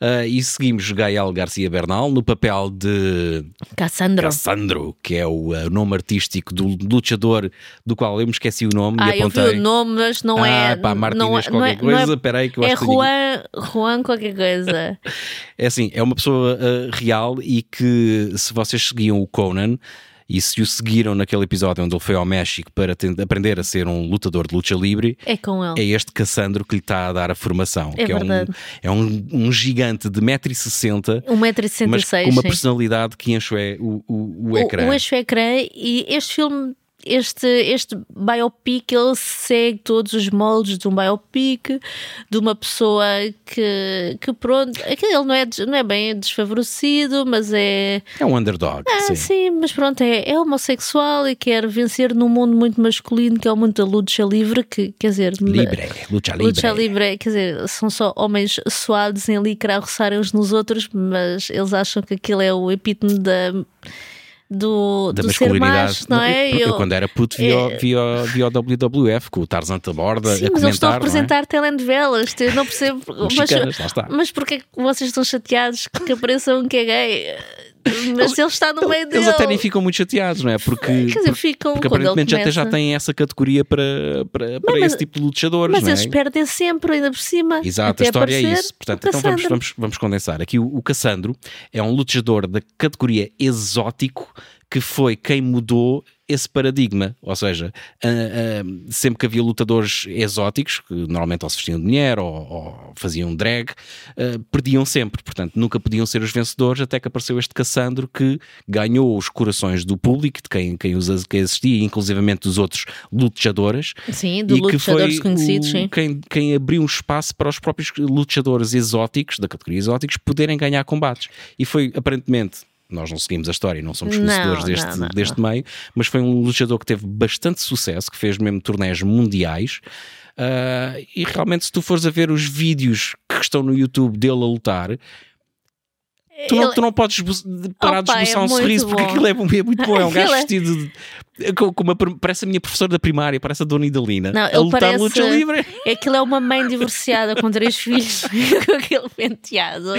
Uh, e seguimos Gael Garcia Bernal no papel de Cassandro, Cassandro que é o uh, nome artístico do luchador do qual eu me esqueci o nome ah, e apontei. eu vi o nome, mas não ah, é. Pá, Martínez não, é, qualquer não é, coisa, peraí que eu é acho Juan, que Juan qualquer coisa. [LAUGHS] é assim, é uma pessoa uh, real e que se vocês seguiam o Conan e se o seguiram naquele episódio onde ele foi ao México para aprender a ser um lutador de luta livre, é com ele. É este Cassandro que lhe está a dar a formação. É que verdade. é um, é um, um gigante de 1,60m, 1,66m, mas com uma personalidade que enche o, o, o ecrã. O, o enche o ecrã e este filme este, este biopic ele segue todos os moldes de um biopic de uma pessoa que, que pronto, ele não é, não é bem desfavorecido, mas é. É um underdog. É, sim. sim, mas pronto, é, é homossexual e quer vencer num mundo muito masculino que é o mundo da luta livre, que quer dizer. Libre, luta livre. Luta livre, quer dizer, são só homens suados em licra a roçarem uns nos outros, mas eles acham que aquilo é o epítome da do, da do ser macho, não é? Eu, eu, quando era puto via, é... via, via o WWF com o Tarzan da borda Sim, a mas eles estão a apresentar é? telenovelas, eu não percebo. mas, mas porquê que vocês estão chateados que apareça um que é gay? [LAUGHS] Mas eles, ele está no meio dele. Eles até nem ficam muito chateados, não é? Porque, Quer dizer, ficam porque aparentemente já, já têm essa categoria para, para, para mas, esse tipo de lutadores. Mas não é? eles perdem sempre, ainda por cima. Exato, a história é isso. Portanto, então vamos, vamos, vamos condensar. Aqui o, o Cassandro é um lutador da categoria exótico que foi quem mudou esse paradigma. Ou seja, uh, uh, sempre que havia lutadores exóticos, que normalmente ou se vestiam de mulher ou, ou faziam drag, uh, perdiam sempre. Portanto, nunca podiam ser os vencedores, até que apareceu este Cassandro que ganhou os corações do público, de quem, quem, os, quem assistia, inclusivamente dos outros lutadores. Sim, de lutadores conhecidos, sim. Quem, quem abriu um espaço para os próprios lutadores exóticos, da categoria exóticos, poderem ganhar combates. E foi aparentemente nós não seguimos a história, não somos conhecedores não, deste, não, não, deste meio, mas foi um luchador que teve bastante sucesso, que fez mesmo torneios mundiais. Uh, e realmente, se tu fores a ver os vídeos que estão no YouTube dele a lutar, Tu não, tu não podes parar Opa, de esboçar é um sorriso bom. porque aquilo é, é, muito bom. É um [LAUGHS] gajo é- vestido de, com, com uma, parece a minha professora da primária, parece a Dona Idalina. Não, a lutar parece, luta livre. Aquilo é uma mãe divorciada com três filhos [LAUGHS] com aquele penteado.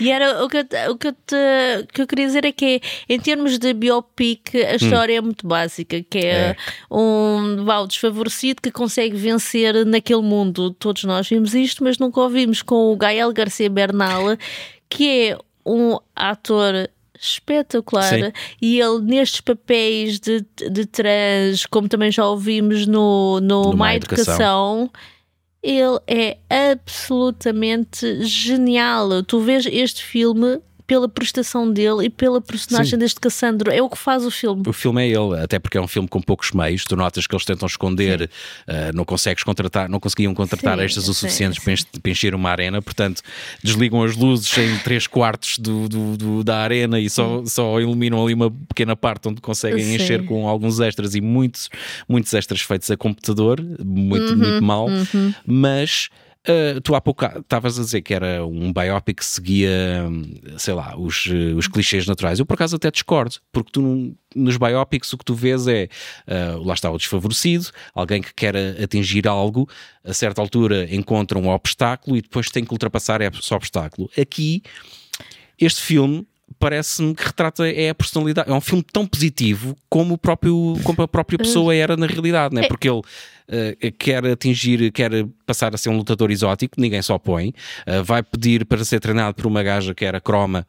E era o que, eu, o que, eu te, que eu queria dizer é que em termos de biopic, a história hum. é muito básica, que é, é. um Val desfavorecido que consegue vencer naquele mundo. Todos nós vimos isto, mas nunca ouvimos com o Gael Garcia Bernal, que é um ator espetacular Sim. e ele nestes papéis de, de trans, como também já ouvimos no, no, no Má Educação, Educação ele é absolutamente genial. Tu vês este filme pela prestação dele e pela personagem Sim. deste Cassandro. É o que faz o filme. O filme é ele, até porque é um filme com poucos meios. Tu notas que eles tentam esconder, uh, não consegues contratar, não conseguiam contratar sim, extras o suficientes para encher uma arena, portanto, desligam as luzes em 3 quartos do, do, do, da arena e só, só iluminam ali uma pequena parte onde conseguem sim. encher com alguns extras e muitos, muitos extras feitos a computador, muito, uhum, muito mal, uhum. mas Uh, tu há pouco estavas a dizer que era um biopic que seguia, sei lá, os, os clichês naturais. Eu por acaso até discordo, porque tu nos biopics o que tu vês é, uh, lá está o desfavorecido, alguém que quer atingir algo, a certa altura encontra um obstáculo e depois tem que ultrapassar esse obstáculo. Aqui, este filme parece-me que retrata é a personalidade. É um filme tão positivo como, o próprio, como a própria pessoa era na realidade, né? porque ele uh, quer atingir, quer passar a ser um lutador exótico, ninguém só põe, uh, vai pedir para ser treinado por uma gaja que era croma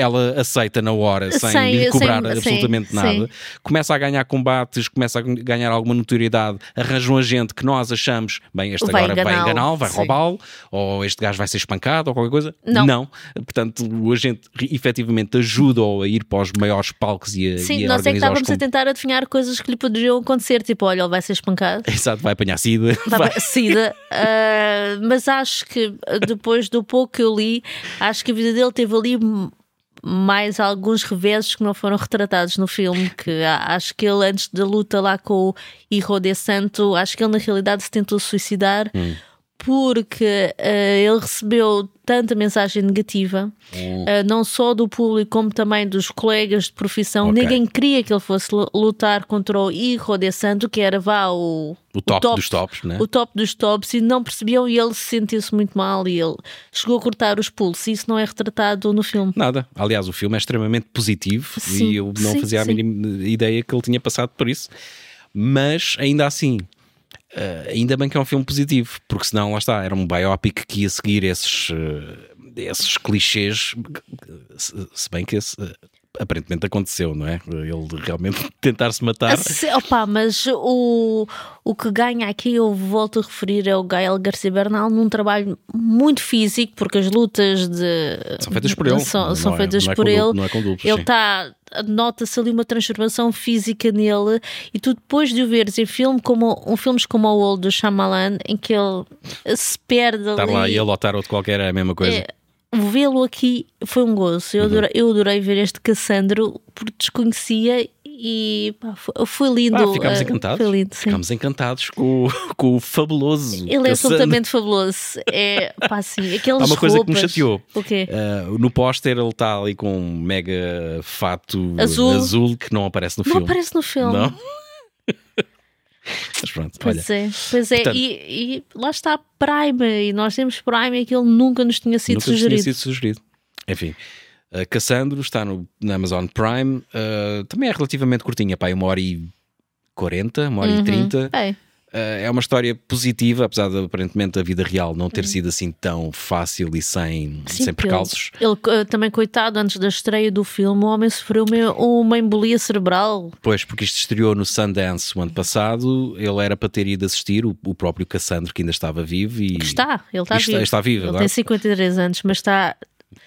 ela aceita na hora sem, sem lhe cobrar sem, absolutamente sim, nada, sim. começa a ganhar combates, começa a ganhar alguma notoriedade, arranja um agente que nós achamos, bem, este vai agora vai enganá-lo, vai roubá-lo, ou este gajo vai ser espancado, ou qualquer coisa. Não. Não. Portanto, o agente efetivamente ajuda-o a ir para os maiores palcos e a Sim, e a nós é que estávamos com... a tentar adivinhar coisas que lhe poderiam acontecer, tipo, olha, ele vai ser espancado. Exato, vai apanhar sida. Vai, vai. Sida. Uh, [LAUGHS] mas acho que depois do pouco que eu li, acho que a vida dele teve ali mais alguns reveses que não foram retratados no filme. Que acho que ele, antes da luta lá com o Hijo de Santo, acho que ele na realidade se tentou suicidar. Hum porque uh, ele recebeu tanta mensagem negativa, uh, não só do público, como também dos colegas de profissão. Ok. Ninguém queria que ele fosse lutar contra o Hijo de Santo, que era vá o, O top dos tops, né? o top dos tops, e não percebiam e ele sentiu-se muito mal e ele chegou a cortar os pulsos. E isso não é retratado no filme. Nada. Aliás, o filme é extremamente positivo Sim, e eu não sim, fazia a sim. mínima ideia que ele tinha passado por isso. Mas ainda assim, eh, ainda bem que é um filme positivo, porque senão lá está, era um biopic que ia seguir esses, eh, esses clichês, se, bem que esse eh, aparentemente aconteceu, não é? Ele realmente [LAUGHS] tentar se matar. Se- Opa, mas o, o que ganha aqui, eu volto a referir, é o Gael Garcia Bernal num trabalho muito físico, porque as lutas de. São feitas por ele. São, Não são é- feitas é por com ele. duplo- não é com duplos, ele está. Nota-se ali uma transformação física nele, e tu depois de o veres em filme, como, um filmes como o Old do Shyamalan, em que ele se perde Estar ali. lá e ele ou outro qualquer é a mesma coisa. É, Vê-lo aqui foi um gozo. Uhum. Eu, adorei, eu adorei ver este Cassandro porque desconhecia e pá, foi, lindo. Ah, ficámos eh, encantados. Foi lindo, sim. Ficámos encantados com, o- com o fabuloso. Ele é absolutamente fabuloso. É pá, assim, aqueles Há uma coisa que me roupas- chateou. O quê? Uh, no póster ele está ali com um mega fato Azul. que não aparece no Não filme. aparece no filme. Não? [LAUGHS] Mas pronto, olha. Pois é, pois é. Portanto- e, e lá está Prime, e nós temos Prime e aquilo nunca nos tinha sido Nunca sugerido. tinha sido sugerido. Enfim, uh, Cassandro está no, na Amazon Prime. uh, também é relativamente curtinha, pá, é uma hora e 40, uma hora e 30. É. Uh, é uma história positiva, apesar de aparentemente a vida real não Uhum. ter sido assim tão fácil e sem, Sim, sem percalços. Ele, ele, eh, também, coitado, antes da estreia do filme, o homem sofreu uma, uma embolia cerebral. Pois, porque isto estreou no Sundance o ano passado, ele era para ter ido assistir, o, o próprio Cassandro, que ainda estava vivo. E... Está, ele está vivo. está vivo ele agora? tem 53 anos, mas está,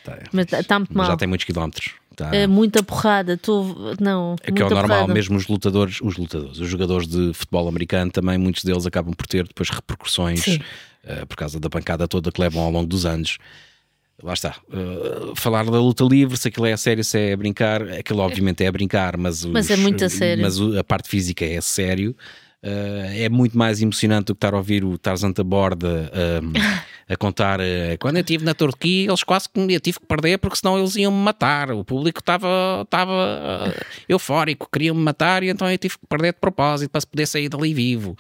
Tá, mas está, está muito mal. já tem muitos quilómetros. Tá. É muita porrada. Tu, não, É que é o normal, porrada. mesmo os lutadores, os lutadores, os jogadores de futebol americano também, muitos deles acabam por ter depois repercussões eh, por causa da pancada toda que levam ao longo dos anos. Lá está. Eh, falar da luta livre, se aquilo é a sério, se é a brincar, aquilo obviamente é a brincar, mas, Mas os- é muito a sério. Mas a parte física é sério. Eh, é muito mais emocionante do que estar a ouvir o Tarzan da Borda ehm, [LAUGHS] a contar eh, quando eu estive na Turquia eles quase que eu tive que perder porque senão eles iam me matar o público estava estava eh, eufórico, queriam me matar e então eu tive que perder de propósito para se poder sair dali vivo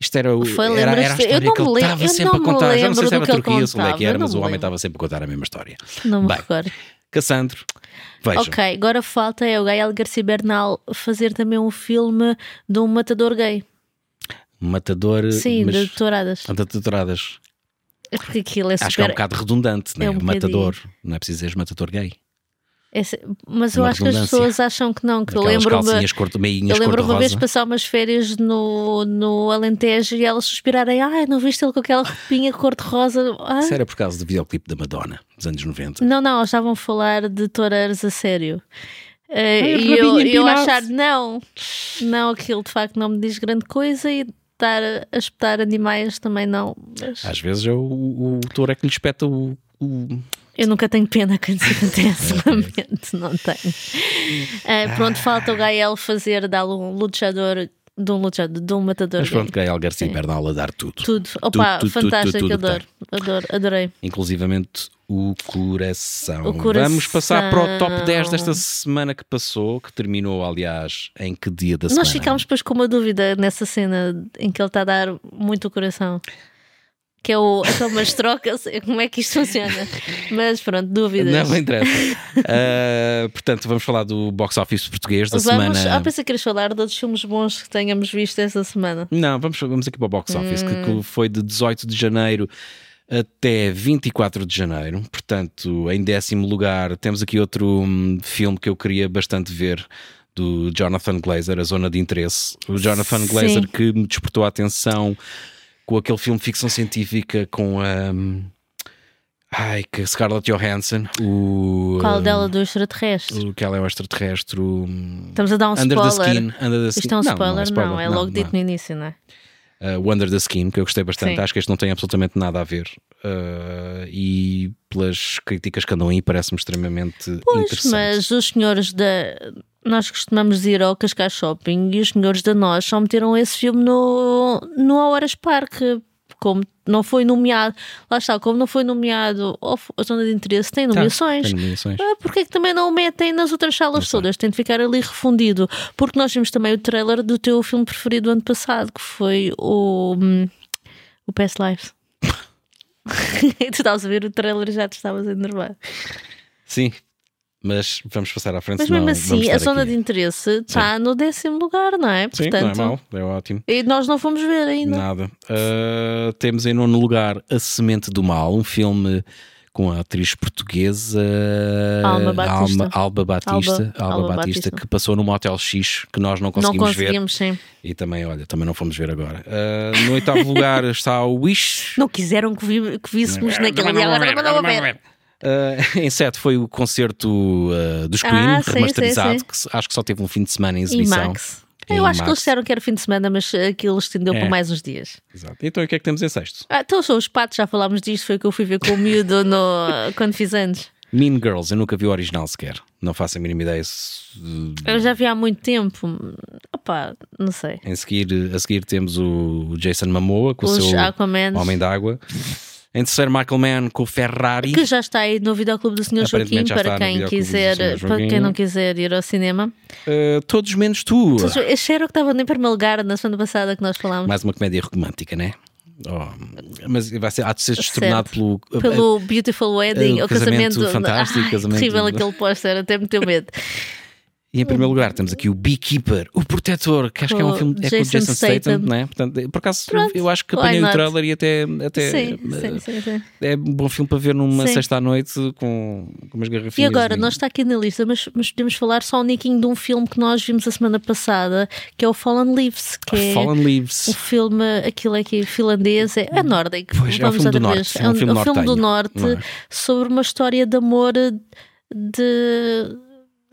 isto era, o- Foi, era, era a lembras-te? Eu história não que ele estava sempre a contar já não sei se era ele Turquia, se onde é que era mas o me homem estava sempre a contar a mesma história Não me Bem, recordo. Cassandro vejam Ok, agora falta é o Gael Garcia Bernal fazer também um filme de um matador gay. Matador Sim, mas, de touradas. de doutoradas É porque aquilo é super. acho que é um bocado redundante né? É um matador, não é preciso dizer matador gay é Mas É eu uma acho que as pessoas acham que não. Que eu lembro-me. cor, meinhas Eu lembro uma vez cor-de-rosa passar umas férias no, no Alentejo e elas suspirarem: Ai, não viste ele com aquela roupinha cor-de-rosa? Ah? Isso era por causa do videoclipe da Madonna dos anos 90 Não, não, eles estavam a falar de toureiros a sério. Ai, e eu, eu achar, não, não, aquilo de facto não me diz grande coisa e estar a- espetar animais também não. Mas às vezes é o, o, o touro é que lhe espeta o, o- eu nunca tenho pena quando isso acontece, [LAUGHS] lamento, não tenho. Eh, pronto, falta o Gael fazer dar um luteador, de um luteador, de um matador. mas pronto, Gael Garcia Bernal a dar tudo Tudo, opa, tudo, fantástico, tudo, tudo adoro, adoro, adorei. inclusivamente o coração. O coração. Vamos passar para o top 10 desta semana que passou, que terminou, aliás, em que dia da semana? Nós ficámos depois com uma dúvida nessa cena em que ele está a dar muito o coração. Que é o aquelas trocas, como é que isto funciona? Mas pronto, dúvidas. Não, não interessa. Uh, portanto, vamos falar do box office português da Vamos, semana. ah, pensei que queres falar de outros filmes bons que tenhamos visto esta semana. Não, vamos, vamos aqui para o box office, que- Hum. que foi de 18 de janeiro até 24 de janeiro. Portanto, em décimo lugar, temos aqui outro hum, filme que eu queria bastante ver. Do Jonathan Glazer, A Zona de Interesse. O Jonathan Sim. Glazer que me despertou a atenção com aquele filme ficção científica com a. hum, Ai, que Scarlett Johansson, o. Qual hum, dela do extraterrestre? O que ela é um extraterrestre. o- Estamos a dar um Under the spoiler. Skin. Under the Isto skin. é um Não, spoiler? Não, é não, logo não. dito no início, não é? Uh, o Under the Skin, que eu gostei bastante. Sim. Acho que este não tem absolutamente nada a ver uh, e pelas críticas que andam aí parece-me extremamente Pois, interessante. mas os senhores da. Nós costumamos ir ao Cascais Shopping e os senhores da nós só meteram esse filme no, no Horas Parque. Como não foi nomeado, lá está, como não foi nomeado ou a zona de interesse, tem Tá, nomeações. tem nomeações. Ah, Porquê é que também não o metem nas outras salas todas? Tem de ficar ali refundido. Porque nós vimos também o trailer do teu filme preferido do ano passado, que foi o, hum, o Past Lives. e [LAUGHS] tu estavas a ver o trailer e já te estavas a enervar. Sim, mas vamos passar à frente. Mas mesmo assim, a zona aqui. de interesse está no décimo lugar, não é? Sim, Portanto, não é mau, é ótimo. E nós não fomos ver ainda. Nada. Uh, temos em nono lugar A Semente do Mal, um filme com a atriz portuguesa Alma Batista. Alma, Alba Batista, Alba- Alba Alba Batista, Batista. que passou no Motel X, que nós não Não conseguimos, ver. conseguimos, sim. E também, olha, também não fomos ver agora. Uh, no oitavo lugar está o Wish. Não quiseram que, vi- que víssemos não agora não vou ver. Uh, [LAUGHS] em sete foi o concerto uh, dos Queen, Ah, sim, remasterizado, sim, sim. que acho que só teve um fim de semana em exibição. Eu acho que eles disseram que era fim de semana, mas aquilo estendeu É. para mais uns dias. Exato. Então o que é que temos em sexto? Ah, então são os patos, já falámos disto, foi o que eu fui ver com o miúdo no, [LAUGHS] quando fiz anos. Mean Girls, eu nunca vi o original sequer. Não faço a mínima ideia. Eu já vi há muito tempo. Opá, não sei. em seguir, a seguir temos o Jason Momoa com Os o seu. Homem d'Água. [LAUGHS] Em terceiro, Michael Mann com o Ferrari. Que já está aí no videoclube do Sr. Joaquim para quem quiser, para quem não quiser ir ao cinema. Uh, todos menos tu. Este era o que estava em primeiro lugar na semana passada que nós falámos. Mais uma comédia romântica, né? Oh, mas vai ser, há de ser destornado pelo. Pelo Beautiful Wedding, o o casamento, casamento fantástico, Ai, casamento- terrível aquele póster, até me deu medo. [LAUGHS] E em primeiro lugar temos aqui o Beekeeper, o Protetor, que acho que é um Com filme é com o Jason Jason Statham, Statham. não é? Portanto, por acaso Pronto, eu acho que apanhei o trailer e até, até sim, eh, sim, sim, é um bom filme para ver numa sexta à noite com, com umas E garrafinhas. agora, de- não está aqui na lista, mas, mas podemos falar só um niquinho de um filme que nós vimos a semana passada, que é o Fallen Leaves, que é Fallen Leaves. o filme, aquilo aqui finlandês, é, é nórdico. Pois, é um vamos filme do norte, é um filme é um filme do nortenho, norte é? sobre uma história de amor de.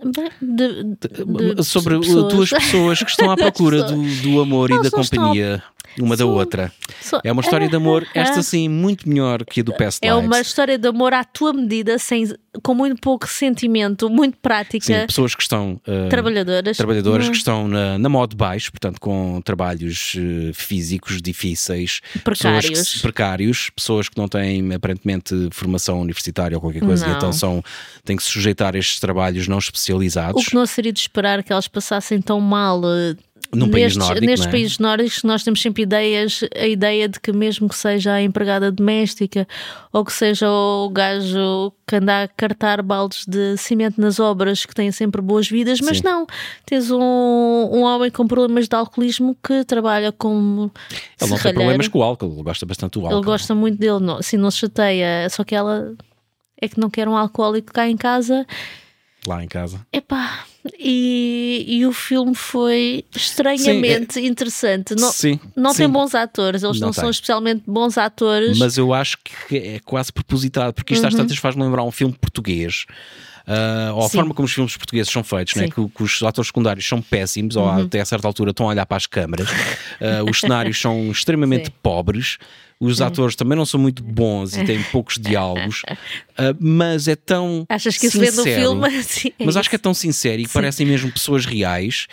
De, de- de sobre pessoas. duas pessoas que estão à procura [LAUGHS] do, do amor e da companhia uma da São- outra. Só- É uma história de amor, Ah, [LAUGHS] esta sim, muito melhor que a do Past É uma Lives. história de amor à tua medida, sem, com muito pouco sentimento, muito prática, Sim, pessoas que estão uh, trabalhadoras. trabalhadoras Hum, que estão na, na modo baixo, portanto, com trabalhos eh, físicos difíceis, pessoas que Precários. precários, pessoas que não têm aparentemente formação universitária ou qualquer coisa, e Não. então são, têm que se sujeitar a estes trabalhos não especializados. O que não seria de esperar que elas passassem tão mal eh, Num país nestes, nórdico, nestes é? países nórdicos, nós temos sempre ideias, a ideia de que mesmo que seja a empregada doméstica ou que seja o gajo que anda a cartar baldes de cimento nas obras que tem sempre boas vidas, mas Sim. não, tens um, um homem com problemas de alcoolismo que trabalha como Ele não tem problemas com o álcool, ele gosta bastante do álcool. Ele gosta muito dele, não, assim não se chateia, só que ela é que não quer um alcoólico cá em casa. Lá em casa. Epá, e, e o filme foi estranhamente interessante. Não, sim, não sim. tem bons atores, eles não, Não são especialmente bons atores. Mas eu acho que é quase propositado, porque isto às Uhum. tantas faz-me lembrar um filme português. ah, ou a Sim. forma como os filmes portugueses são feitos, né? Sim. Uhum. que, que os atores secundários são péssimos, ou até a certa altura estão a olhar para as câmaras, Ah, os cenários são extremamente Sim. pobres, os atores também não são muito bons e têm poucos diálogos, [LAUGHS] ah, mas é tão. Achas que isso vê no sincero. filme? [LAUGHS] Sim, é Mas acho que é tão sincero e que parecem mesmo pessoas reais.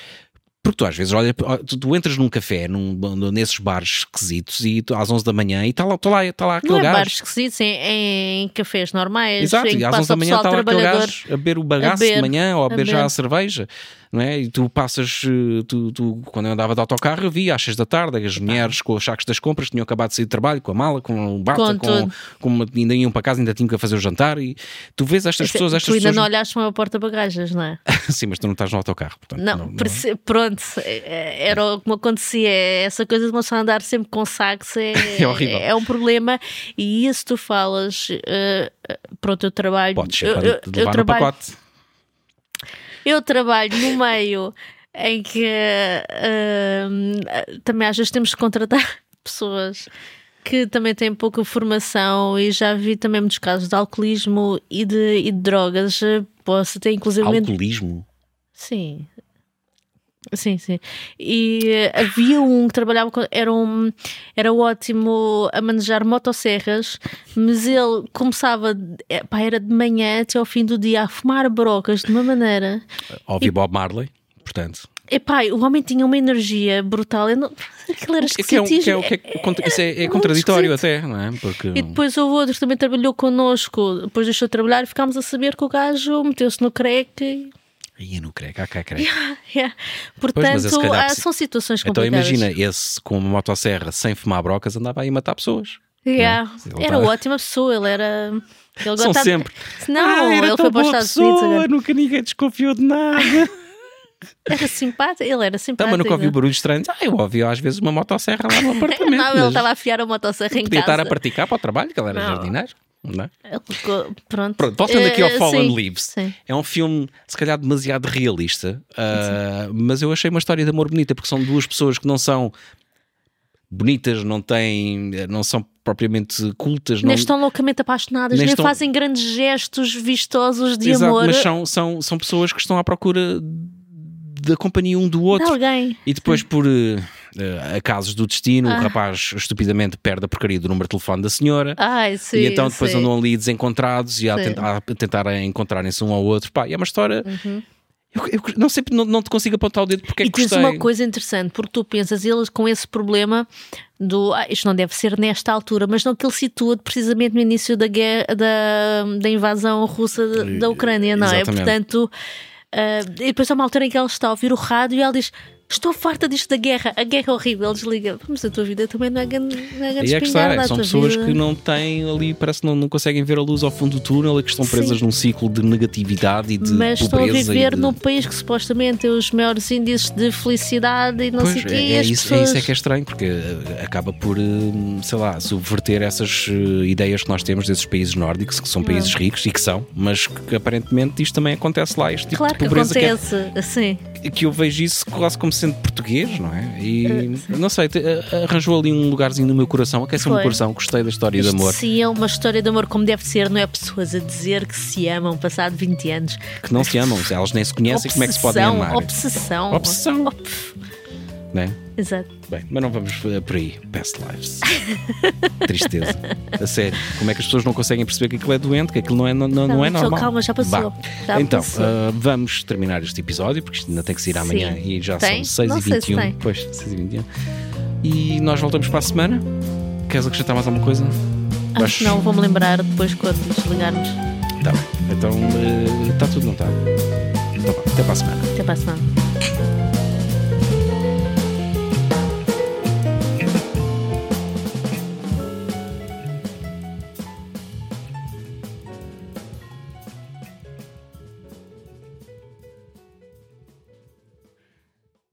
Porque tu às vezes olha, tu, tu entras num café, num, nesses bares esquisitos, e tu, às 11 da manhã, e está lá, está lá, está lá aquele Não é gajo. bares esquisitos, em, em cafés normais, Exato, e às 11 passa da manhã está lá aquele gajo a beber o bagaço beber, de manhã ou a a beber já a cerveja, não é? E tu passas, eh, tu, tu- quando eu andava de autocarro, eu via às 6 da tarde as mulheres com os sacos das compras, tinham acabado de sair de trabalho, com a mala, com o bata, Com com, com uma- ainda iam para casa, ainda tinham que fazer o jantar. E tu vês estas pessoas, estas tu ainda pessoas. não olhaste para uma porta-bagagens, não é? [LAUGHS] Sim, mas tu não estás no autocarro, portanto. Não, perce- pronto, é- era o que me acontecia. Essa coisa de uma pessoa andar sempre com sacos é, [LAUGHS] É horrível. é um problema. E isso tu falas, eh, pronto, eu trabalho. Podes eu, sempre eu- eu no trabalho, pacote. Eu trabalho no meio em que eh, também às vezes temos que contratar [LAUGHS] pessoas que também têm pouca formação e já vi também muitos casos de alcoolismo e de, e de drogas. Posso ter inclusive Alcoolismo. Sim. Sim, sim. E havia um que trabalhava com. Era, um, era ótimo a manejar motosserras, mas ele começava. eh, Pá, era de manhã até ao fim do dia a fumar brocas de uma maneira. Ouvi Bob Marley, portanto. Epá, o homem tinha uma energia brutal. Eu não... Aquilo era Que é, um- que é, o- que é, isso é, é contraditório até, não é? Porque E depois houve outro que também trabalhou connosco, depois deixou de trabalhar e ficámos a saber que o gajo meteu-se no crack. Aí eu não creio, cá, cá, creio. Yeah. [LAUGHS] mas Portanto, se calhar são situações Então complicadas. imagina, esse com uma motosserra sem fumar brocas andava aí a matar pessoas. Yeah. Ele Era tá- ótima pessoa, ele era. Ele São gostava- sempre. Não, Ah, ele foi para os Estados Unidos pessoa, agora. Nunca ninguém desconfiou de nada. [LAUGHS] Era simpático, ele era Não, simpático. mas nunca ouvi barulho estranho. Ah, eu ouvi às vezes uma motosserra lá no [LAUGHS] apartamento. Não, ele estava a afiar a motosserra em Podia casa. estar a praticar para o trabalho, que ele era Não. jardineiro. Não é? Ficou- Pronto. Pronto, voltando aqui ao Fallen sim, Leaves. Sim. É um filme, se calhar, demasiado realista, ah, mas eu achei uma história de amor bonita, porque são duas pessoas que não são bonitas, não têm, não são propriamente cultas, não, Nem estão loucamente apaixonadas, Nem estão- fazem grandes gestos vistosos de Exato, amor mas são, são, são pessoas que estão à procura da companhia um do de outro. alguém. E depois, por eh, eh, acasos do destino, Ah. o rapaz estupidamente perde a porcaria do número de telefone da senhora. Ai, sim. e então depois sim. andam ali desencontrados e a, tentar, a tentar encontrarem-se um ao outro. Pá, e é uma história. Uhum. Eu, eu não sei, não, não te consigo apontar o dedo porque é E que tens gostei. uma coisa interessante, porque tu pensas, eles com esse problema do ah, isto não deve ser nesta altura, mas não que ele situa precisamente no início da guerra, da, da invasão russa da- da Ucrânia, não é? Exatamente. Portanto, ah, e depois há uma altura em que ela está a ouvir o rádio e ela diz: Estou farta disto da guerra, a guerra é horrível. Desliga, mas a tua vida também não é grande, não é E é que está, são pessoas vida- que não têm ali, parece que não, não conseguem ver a luz ao fundo do túnel e que estão presas Sim. num ciclo de negatividade e de Mas estão a pobreza. viver de... num país que supostamente tem os maiores índices de felicidade e não Pois, sei o quê. é, e é as isso, é isso pessoas- é que é estranho, porque eh, acaba por, eh, sei lá, subverter essas eh, ideias que nós temos desses países nórdicos, que são países ricos e que são, mas que aparentemente isto também acontece lá, este tipo Claro de que pobreza que, é- acontece, assim. que eu vejo isso quase como sendo português, não é? E Eh, não sei, eh, arranjou ali um lugarzinho no meu coração, aqueceu o meu coração, gostei da história de Isto amor, sim é uma história de amor como deve ser, não é pessoas a dizer que se amam passado 20 anos. que não se amam, elas nem se conhecem, como é que se podem Obsessão, amar? Obsessão. Obsessão. Op- Né? Exato. Bem, mas não vamos eh, por aí. Past lives. [LAUGHS] Tristeza. A sério. Como é que as pessoas não conseguem perceber que aquilo é doente, que aquilo não é, não, não, não é normal? calma, já passou. Já então, passou. ah, vamos terminar este episódio, porque isto ainda tem que sair amanhã Sim. e já Tem? são 6 Não e sei se 21 tem. Pois, 6 e 21 E nós voltamos para a semana. Queres acrescentar mais alguma coisa? Que não, vou-me lembrar depois quando desligarmos. Tá bem. Então, está tudo, não está? Então, até para a semana. Até para a semana.